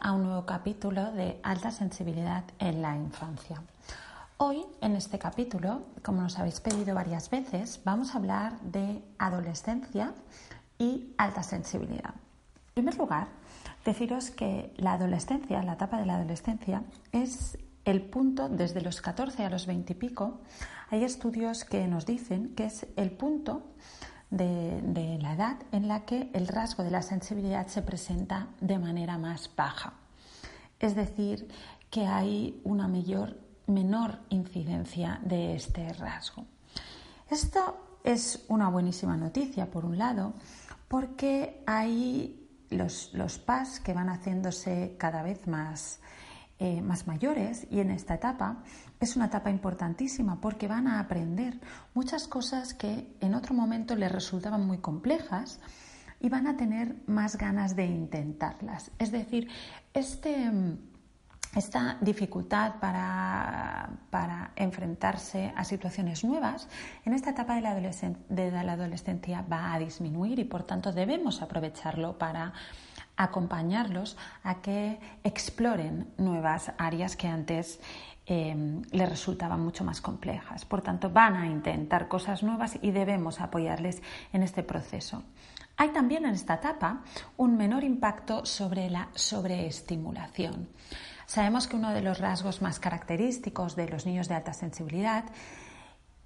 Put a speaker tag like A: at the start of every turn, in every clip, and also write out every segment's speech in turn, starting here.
A: a un nuevo capítulo de alta sensibilidad en la infancia. Hoy, en este capítulo, como nos habéis pedido varias veces, vamos a hablar de adolescencia y alta sensibilidad. En primer lugar, deciros que la adolescencia, la etapa de la adolescencia, es el punto desde los 14 a los 20 y pico. Hay estudios que nos dicen que es el punto de, la edad en la que el rasgo de la sensibilidad se presenta de manera más baja. Es decir, que hay una mayor, menor incidencia de este rasgo. Esto es una buenísima noticia, por un lado, porque hay los, los PAS que van haciéndose cada vez más eh, más mayores y en esta etapa es una etapa importantísima porque van a aprender muchas cosas que en otro momento les resultaban muy complejas y van a tener más ganas de intentarlas. Es decir, este, esta dificultad para, para, enfrentarse a situaciones nuevas en esta etapa de la, de la adolescencia va a disminuir y por tanto debemos aprovecharlo para acompañarlos a que exploren nuevas áreas que antes eh, les resultaban mucho más complejas. Por tanto, van a intentar cosas nuevas y debemos apoyarles en este proceso. Hay también en esta etapa un menor impacto sobre la sobreestimulación. Sabemos que uno de los rasgos más característicos de los niños de alta sensibilidad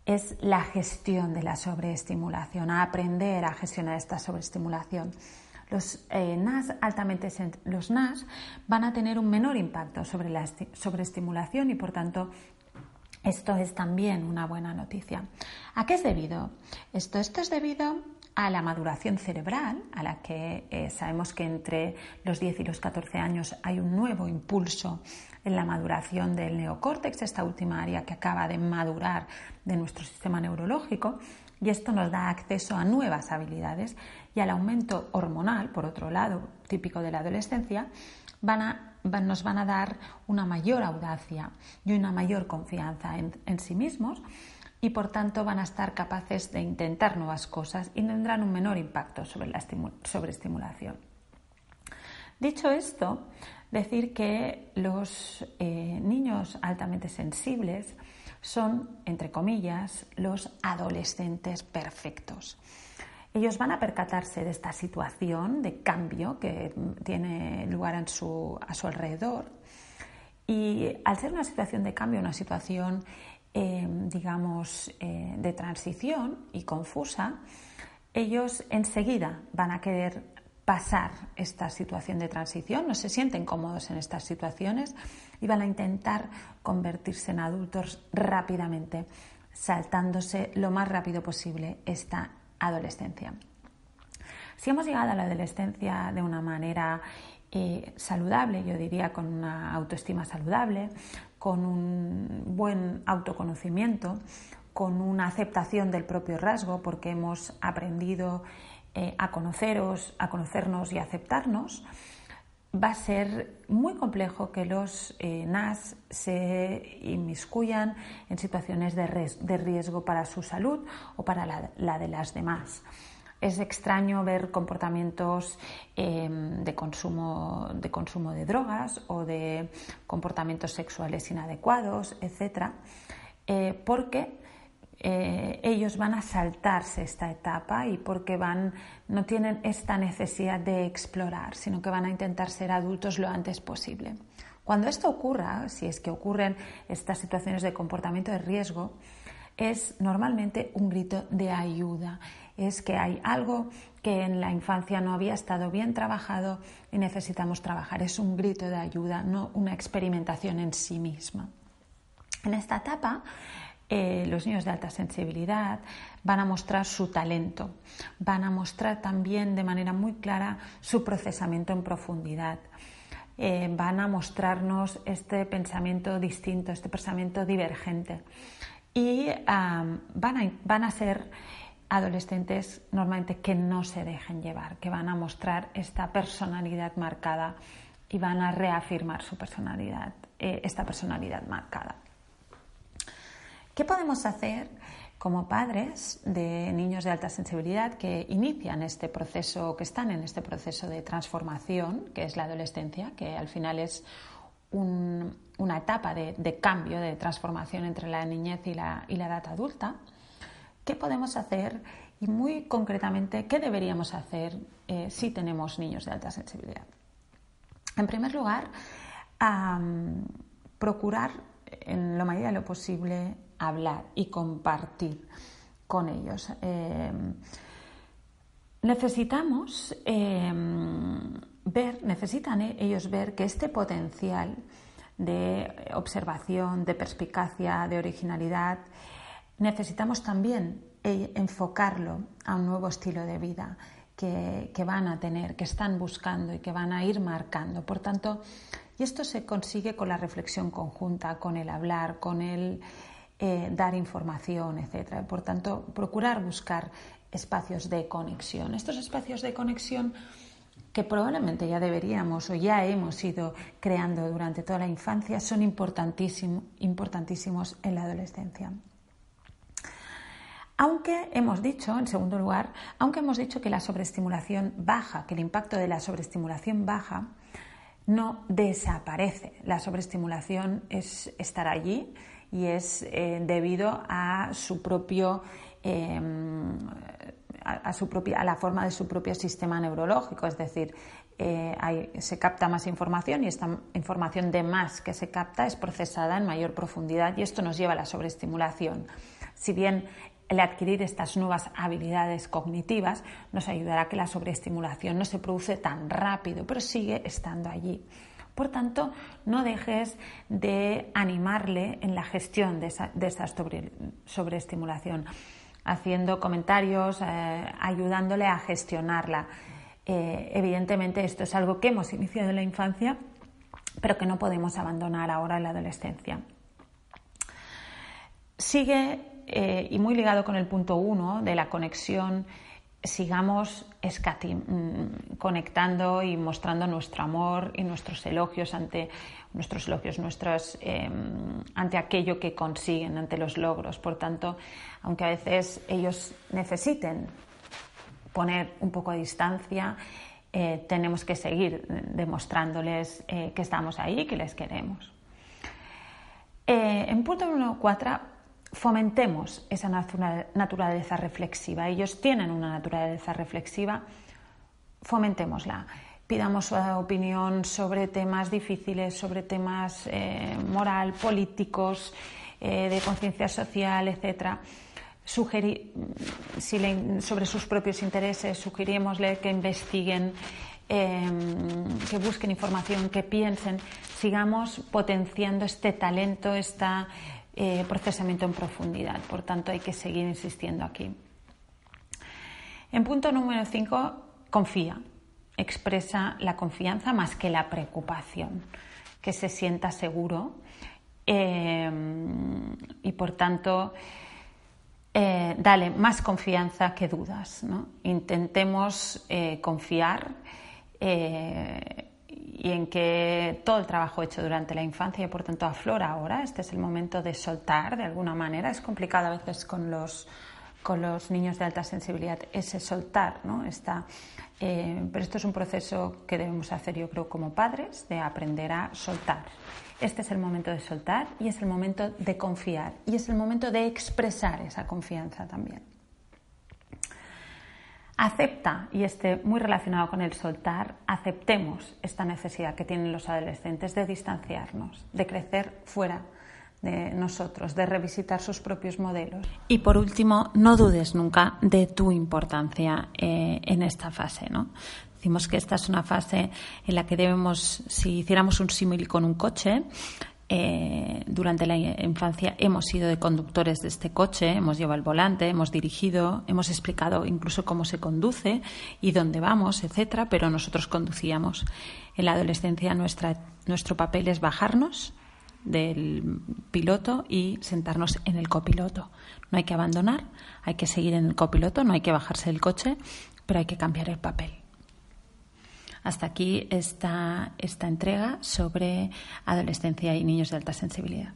A: es la gestión de la sobreestimulación, a aprender a gestionar esta sobreestimulación. Los eh, NAS altamente los NAS van a tener un menor impacto sobre la sobreestimulación y por tanto esto es también una buena noticia. ¿A qué es debido? Esto, esto es debido a la maduración cerebral, a la que eh, sabemos que entre los 10 y los 14 años hay un nuevo impulso en la maduración del neocórtex, esta última área que acaba de madurar de nuestro sistema neurológico, y esto nos da acceso a nuevas habilidades y al aumento hormonal, por otro lado, típico de la adolescencia, nos van a dar una mayor audacia y una mayor confianza en, sí mismos y por tanto van a estar capaces de intentar nuevas cosas y tendrán un menor impacto sobre la sobreestimulación. Dicho esto, decir que los eh, niños altamente sensibles son, entre comillas, los adolescentes perfectos. Ellos van a percatarse de esta situación de cambio que tiene lugar a su alrededor y al ser una situación de cambio, una situación, eh, digamos, eh, de transición y confusa, ellos enseguida van a querer pasar esta situación de transición, no se sienten cómodos en estas situaciones y van a intentar convertirse en adultos rápidamente, saltándose lo más rápido posible esta adolescencia. Si hemos llegado a la adolescencia de una manera eh, saludable, yo diría con una autoestima saludable, con un buen autoconocimiento, con una aceptación del propio rasgo, porque hemos aprendido eh, a conoceros, a conocernos y aceptarnos, va a ser muy complejo que los eh, NAS se inmiscuyan en situaciones de, riesgo para su salud o para la, de las demás. Es extraño ver comportamientos em, de, consumo, de, consumo, de drogas o de comportamientos sexuales inadecuados, etc., eh, porque eh, ellos van a saltarse esta etapa y porque van, no tienen esta necesidad de explorar, sino que van a intentar ser adultos lo antes posible. Cuando esto ocurra, si es que ocurren estas situaciones de comportamiento de riesgo, es normalmente un grito de ayuda. Es que hay algo que en la infancia no había estado bien trabajado y necesitamos trabajar. Es un grito de ayuda, no una experimentación en sí misma. En esta etapa eh, los niños de alta sensibilidad van a mostrar su talento, van a mostrar también de manera muy clara su procesamiento en profundidad. Eh, van a mostrarnos este pensamiento distinto, este pensamiento divergente. Y van, a, van a ser adolescentes normalmente que no se dejen llevar, que van a mostrar esta personalidad marcada y van a reafirmar su personalidad, eh, esta personalidad marcada. ¿Qué podemos hacer como padres de niños de alta sensibilidad que inician este proceso, que están en este proceso de transformación, que es la adolescencia, que al final es una etapa de, cambio, de transformación entre la niñez y la, edad adulta, ¿qué podemos hacer y muy concretamente qué deberíamos hacer eh, si tenemos niños de alta sensibilidad? En primer lugar, procurar en la medida de lo posible hablar y compartir con ellos. Eh, necesitamos eh, ver, necesitan ellos ver que este potencial de observación, de perspicacia, de originalidad, necesitamos también eh, enfocarlo a un nuevo estilo de vida que, que, van a tener, que están buscando y que van a ir marcando. Por tanto, y esto se consigue con la reflexión conjunta, con el hablar, con el eh, dar información, etc. Por tanto, procurar buscar espacios de conexión. Estos espacios de conexión que probablemente ya deberíamos o ya hemos ido creando durante toda la infancia son importantísimos en la adolescencia. Aunque hemos dicho, en segundo lugar, aunque hemos dicho que la sobreestimulación baja, que el impacto de la sobreestimulación baja, no desaparece. La sobreestimulación es estar allí y es eh, debido a su propio em, a, su propia, a la forma de su propio sistema neurológico, es decir, eh, se capta más información y esta información de más que se capta es procesada en mayor profundidad y esto nos lleva a la sobreestimulación. Si bien el adquirir estas nuevas habilidades cognitivas nos ayudará a que la sobreestimulación no se produce tan rápido, pero sigue estando allí. Por tanto, no dejes de animarle en la gestión de esa, sobreestimulación, haciendo comentarios, eh, ayudándole a gestionarla. Eh, evidentemente, esto es algo que hemos iniciado en la infancia, pero que no podemos abandonar ahora en la adolescencia. Sigue eh, y muy ligado con el punto uno de la conexión, sigamos mm, conectando y mostrando nuestro amor y nuestros elogios ante nuestros elogios, nuestros, em, ante aquello que consiguen, ante los logros. Por tanto, aunque a veces ellos necesiten poner un poco de distancia, eh, tenemos que seguir demostrándoles eh, que estamos ahí y que les queremos. en punto número cuatro, fomentemos esa naturaleza reflexiva. Ellos tienen una naturaleza reflexiva, fomentémosla. Pidamos su opinión sobre temas difíciles, sobre temas eh, moral, políticos, eh, de conciencia social, etc. sobre sus propios intereses, sugirímosle que investiguen, em, que busquen información, que piensen, sigamos potenciando este talento, esta eh, procesamiento en profundidad. Por tanto, hay que seguir insistiendo aquí. En punto número 5, confía. Expresa la confianza más que la preocupación, que se sienta seguro eh, y por tanto eh, dale más confianza que dudas. Intentemos confiar y en que todo el trabajo hecho durante la infancia y por tanto aflora ahora. Este es el momento de soltar de alguna manera. Es complicado a veces con los, con los niños de alta sensibilidad ese soltar, ¿no? Eh, pero esto es un proceso que debemos hacer yo creo como padres, de aprender a soltar. Este es el momento de soltar y es el momento de confiar y es el momento de expresar esa confianza también. Acepta, y esté muy relacionado con el soltar, aceptemos esta necesidad que tienen los adolescentes de distanciarnos, de crecer fuera de nosotros, de revisitar sus propios modelos. Y por último, no dudes nunca de tu importancia eh, en esta fase. ¿no? Decimos que esta es una fase en la que debemos, si hiciéramos un símil con un coche, eh, durante la infancia hemos sido de conductores de este coche, hemos llevado el volante, hemos dirigido, hemos explicado incluso cómo se conduce y dónde vamos, etcétera, pero nosotros conducíamos. En la adolescencia nuestra, nuestro papel es bajarnos del piloto y sentarnos en el copiloto. No hay que abandonar, hay que seguir en el copiloto, no hay que bajarse del coche, pero hay que cambiar el papel. Hasta aquí esta, esta entrega sobre adolescencia y niños de alta sensibilidad.